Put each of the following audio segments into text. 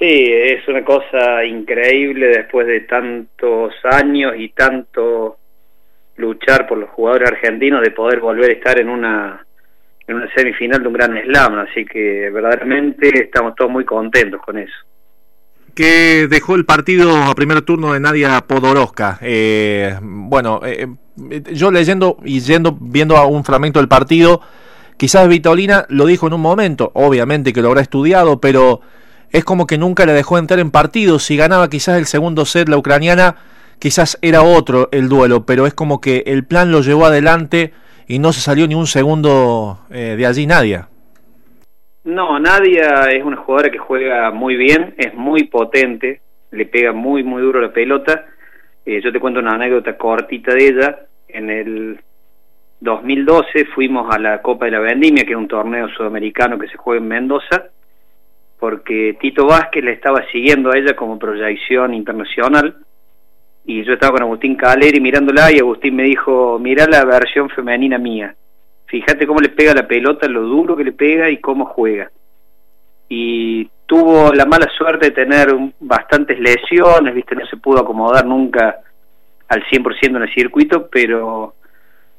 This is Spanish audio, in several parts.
Sí, es una cosa increíble después de tantos años y tanto luchar por los jugadores argentinos de poder volver a estar en una en una semifinal de un gran slam, así que verdaderamente estamos todos muy contentos con eso. ¿Qué dejó el partido a primer turno de Nadia Podoroska? Eh, bueno, eh, yo leyendo y yendo, viendo a un fragmento del partido, quizás Vitolina lo dijo en un momento, obviamente que lo habrá estudiado, pero es como que nunca le dejó entrar en partido. Si ganaba quizás el segundo set la ucraniana, quizás era otro el duelo, pero es como que el plan lo llevó adelante y no se salió ni un segundo eh, de allí Nadia. No, Nadia es una jugadora que juega muy bien, es muy potente, le pega muy, muy duro la pelota. Eh, yo te cuento una anécdota cortita de ella. En el 2012 fuimos a la Copa de la Vendimia, que es un torneo sudamericano que se juega en Mendoza, porque Tito Vázquez le estaba siguiendo a ella como proyección internacional y yo estaba con Agustín Caleri mirándola y Agustín me dijo, mira la versión femenina mía, fíjate cómo le pega la pelota, lo duro que le pega y cómo juega. Y tuvo la mala suerte de tener bastantes lesiones, viste, no se pudo acomodar nunca al 100% en el circuito, pero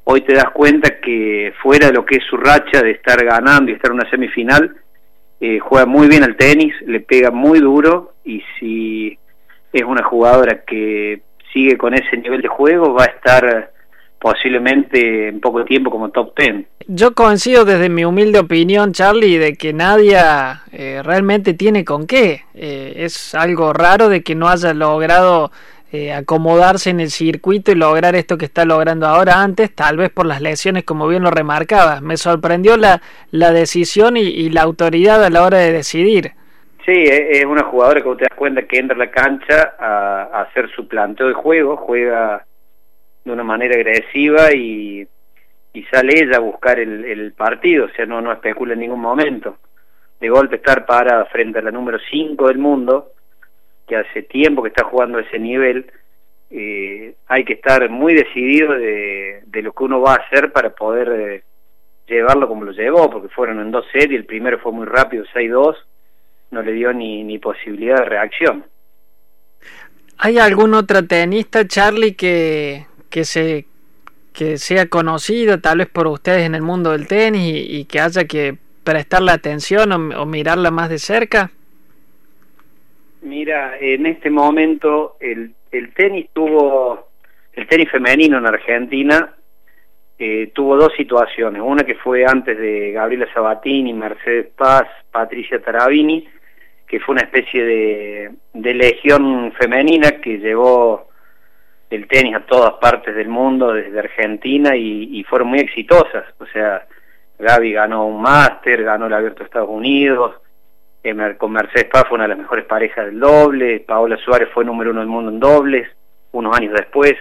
hoy te das cuenta que fuera de lo que es su racha de estar ganando y estar en una semifinal, eh, juega muy bien al tenis, le pega muy duro y si es una jugadora que sigue con ese nivel de juego va a estar posiblemente en poco tiempo como top ten. Yo coincido desde mi humilde opinión, Charlie, de que Nadia eh, realmente tiene con qué. Eh, es algo raro de que no haya logrado eh, acomodarse en el circuito y lograr esto que está logrando ahora antes, tal vez por las lesiones, como bien lo remarcabas. Me sorprendió la, la decisión y, la autoridad a la hora de decidir. Sí, e, es una jugadora que te das cuenta que entra a la cancha a, hacer su planteo de juego, juega de una manera agresiva y, y sale ella a buscar el, el, partido, o sea, no, no especula en ningún momento. De golpe estar para frente a la número 5 del mundo, hace tiempo que está jugando a ese nivel, eh, hay que estar muy decidido de, lo que uno va a hacer para poder eh, llevarlo como lo llevó, porque fueron en dos y el primero fue muy rápido, 6-2, no le dio ni, posibilidad de reacción. ¿Hay algún otro tenista, Charlie, que, se, que sea conocido tal vez por ustedes en el mundo del tenis y, que haya que prestarle atención o mirarla más de cerca? Mira, en este momento el, el tenis tuvo, el tenis femenino en Argentina eh, tuvo dos situaciones, una que fue antes de Gabriela Sabatini, Mercedes Paz, Patricia Tarabini, que fue una especie de, legión femenina que llevó el tenis a todas partes del mundo, desde Argentina, y, y fueron muy exitosas. O sea, Gaby ganó un máster, ganó el Abierto de Estados Unidos, con Mercedes Paz fue una de las mejores parejas del doble, Paola Suárez fue número uno del mundo en dobles, unos años después,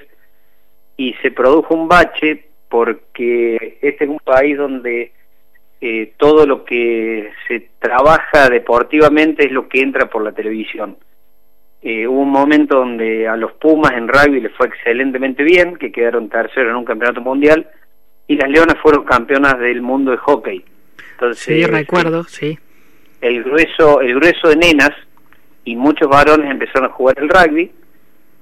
y se produjo un bache porque este es un país donde eh, todo lo que se trabaja deportivamente es lo que entra por la televisión. Eh, hubo un momento donde a los Pumas en rugby les fue excelentemente bien, que quedaron terceros en un campeonato mundial, y las Leonas fueron campeonas del mundo de hockey. Entonces, sí, recuerdo, sí el grueso, el grueso de nenas y muchos varones empezaron a jugar el rugby,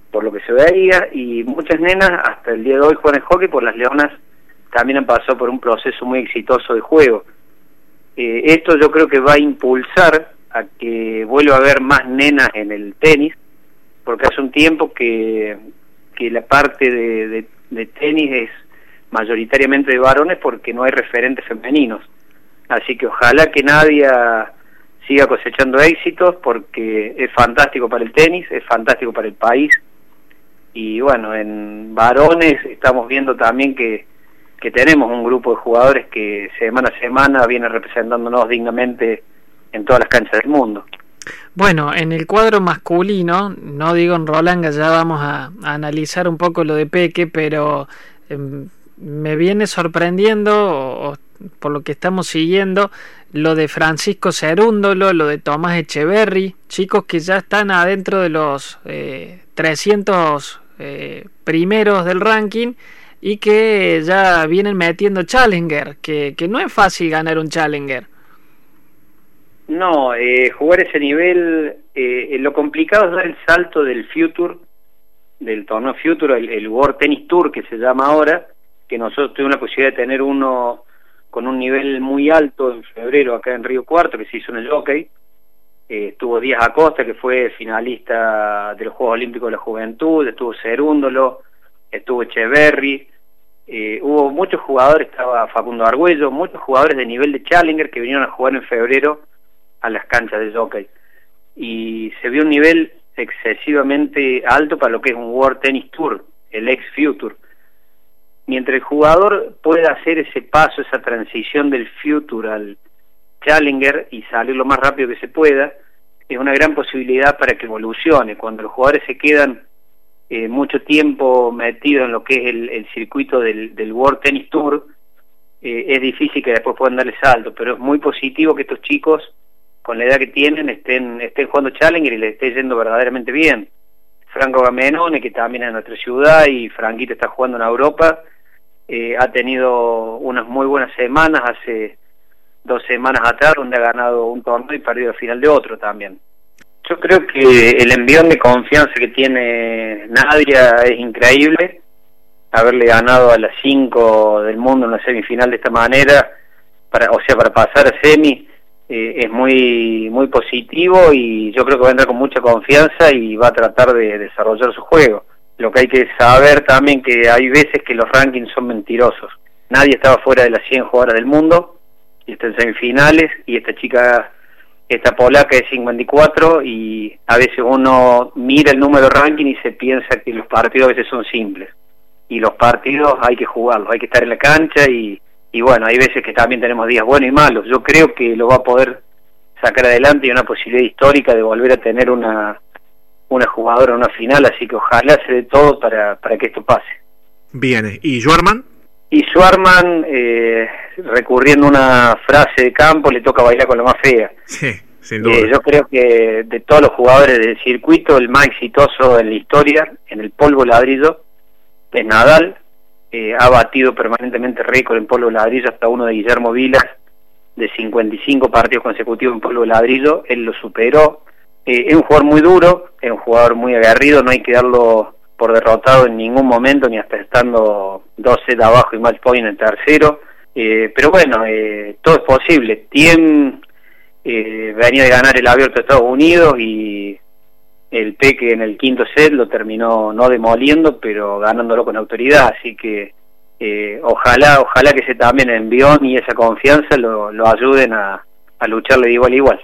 por lo que se veía, y muchas nenas hasta el día de hoy juegan el hockey, por las leonas también han pasado por un proceso muy exitoso de juego. Eh, esto yo creo que va a impulsar a que vuelva a haber más nenas en el tenis, porque hace un tiempo que, que la parte de, de tenis es mayoritariamente de varones porque no hay referentes femeninos. Así que ojalá que nadie siga cosechando éxitos porque es fantástico para el tenis, es fantástico para el país. Y bueno, en varones estamos viendo también que, que tenemos un grupo de jugadores que semana a semana viene representándonos dignamente en todas las canchas del mundo. Bueno, en el cuadro masculino, no digo en Rolanga, ya vamos a, analizar un poco lo de Peque, pero em, me viene sorprendiendo, por lo que estamos siguiendo, lo de Francisco Cerúndolo, lo de Tomás Echeverry, chicos que ya están adentro de los 300 eh, eh, primeros del ranking y que ya vienen metiendo Challenger, que, que no es fácil ganar un Challenger. No, eh, jugar ese nivel lo complicado es dar el salto del Future, del torneo Future, el, World Tennis Tour que se llama ahora, que nosotros tuvimos la posibilidad de tener uno con un nivel muy alto en febrero acá en Río Cuarto, que se hizo en el Jockey. Eh, estuvo Díaz Acosta, que fue finalista de los Juegos Olímpicos de la Juventud, estuvo Cerúndolo, estuvo Echeverry, eh, hubo muchos jugadores, estaba Facundo Argüello, muchos jugadores de nivel de Challenger que vinieron a jugar en febrero a las canchas de jockey. Y se vio un nivel excesivamente alto para lo que es un World Tennis Tour, el ex Future. Mientras el jugador pueda hacer ese paso, esa transición del Future al Challenger y salir lo más rápido que se pueda, es una gran posibilidad para que evolucione. Cuando los jugadores se quedan eh, mucho tiempo metido en lo que es el, circuito del, World Tennis Tour, eh, es difícil que después puedan darle salto, pero es muy positivo que estos chicos, con la edad que tienen, estén, estén jugando Challenger y les esté yendo verdaderamente bien. Franco Gamenone, que también es en nuestra ciudad, y Franquito está jugando en Europa, eh, ha tenido unas muy buenas semanas, hace dos semanas atrás, donde ha ganado un torneo y perdido el final de otro también. Yo creo que el envión de confianza que tiene Nadia es increíble. Haberle ganado a las 5 del mundo en la semifinal de esta manera, para, o sea, para pasar a semi, eh, es muy, muy positivo y yo creo que va a entrar con mucha confianza y va a tratar de desarrollar su juego. Lo que hay que saber también que hay veces que los rankings son mentirosos. Nadie estaba fuera de las 100 jugadoras del mundo y está en semifinales y esta chica esta polaca es 54 y a veces uno mira el número de ranking y se piensa que los partidos a veces son simples. Y los partidos hay que jugarlos, hay que estar en la cancha y, y bueno, hay veces que también tenemos días buenos y malos. Yo creo que lo va a poder sacar adelante y una posibilidad histórica de volver a tener una, una jugadora en una final, así que ojalá se dé todo para, para que esto pase. Viene. ¿Y Schwarman? Y Schwarman, eh, recurriendo a una frase de campo, le toca bailar con la más fea. Sí, sin duda. Eh, yo creo que de todos los jugadores del circuito, el más exitoso en la historia, en el polvo ladrillo, es Nadal. Eh, ha batido permanentemente récord en polvo ladrillo hasta uno de Guillermo Vilas, de 55 partidos consecutivos en polvo ladrillo. Él lo superó. Es un jugador muy duro, es un jugador muy aguerrido, no hay que darlo por derrotado en ningún momento, ni hasta estando 12 de abajo y match point en tercero. Eh, pero bueno, eh, todo es posible. Tiem eh, venía de ganar el abierto de Estados Unidos y el Peque en el quinto set lo terminó no demoliendo, pero ganándolo con autoridad. Así que eh, ojalá, ojalá que ese también envión y esa confianza lo, lo ayuden a, a lucharle de igual a igual.